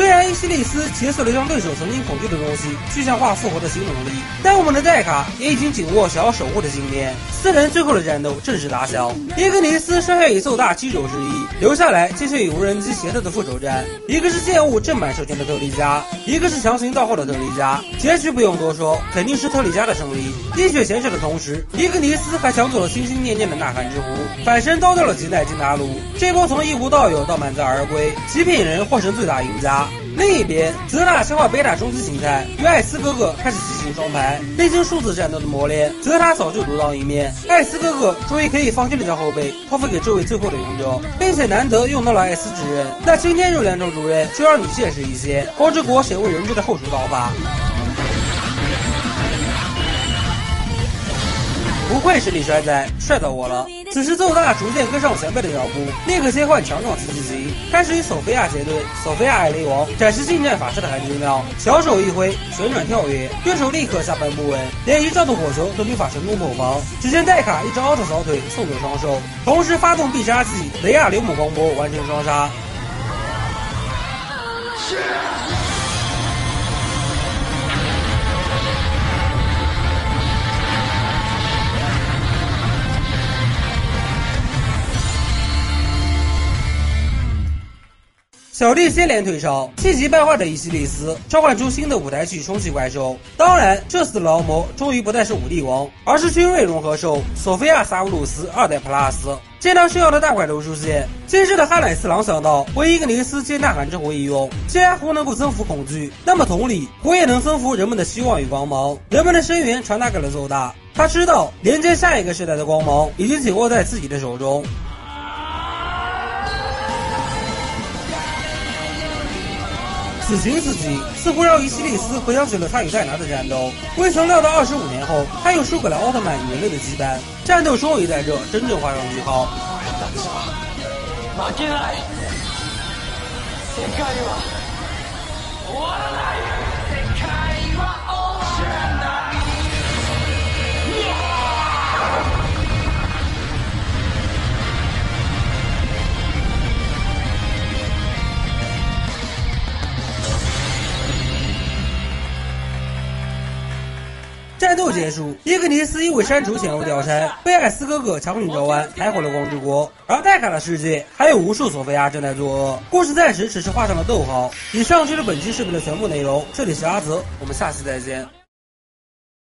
虽然伊西利斯解锁了让对手曾经恐惧的东西具象化复活的新能力，但我们的戴卡也已经紧握想要守护的信念。四人最后的战斗正式打响，伊格尼斯摔下一艘大机轴之一，留下来继续与无人机协特的复仇战。一个是剑物正版授权的特利迦，一个是强行盗货的特利迦。结局不用多说，肯定是特利迦的胜利。滴血显血的同时，伊格尼斯还抢走了心心念念的呐喊之壶，反身刀掉了吉乃金大陆。这波从一无到有到满载而归，极品人获胜最大赢家。另一边，泽塔消化贝塔终极形态，与艾斯哥哥开始进行双排。历经数次战斗的磨练，泽塔早就独当一面。艾斯哥哥终于可以放心的将后背托付给这位最后的勇者，并且难得用到了艾斯之刃。那今天这两种主任就让你见识一些光之国鲜为人知的后厨刀法。不愧是李帅仔，帅到我了！此时奏大逐渐跟上前辈的脚步，立刻切换强壮刺激型，开始与索菲亚结对。索菲亚艾雷王展示近战法师的含金量，小手一挥，旋转跳跃，对手立刻下半不稳，连一兆的火球都无法成功破防。只见戴卡一招奥特扫腿送走双手，同时发动必杀技雷亚流母光波完成双杀。小弟接连退烧，气急败坏的伊西利斯召唤出新的舞台去冲击怪兽。当然，这次的劳模终于不再是武帝王，而是精锐融合兽索菲亚萨乌鲁斯二代 Plus。见到炫耀的大怪兽出现，今日的哈乃四郎想到为伊格尼斯接呐喊之火一用。既然壶能够增幅恐惧，那么同理，火也能增幅人们的希望与光芒。人们的声援传达给了奏大，他知道连接下一个时代的光芒已经紧握在自己的手中。此情此景，似乎让伊西利斯回想起了他与戴拿的战斗。未曾料到，二十五年后，他又输给了奥特曼与人类的羁绊。战斗终于在这真正画上句号。战斗结束，伊格尼斯因为删除前后掉山，被艾斯哥哥强行召唤，抬回了光之国。而戴卡的世界还有无数索菲亚正在作恶，故事暂时只是画上了逗号。以上就是本期视频的全部内容，这里是阿泽，我们下期再见。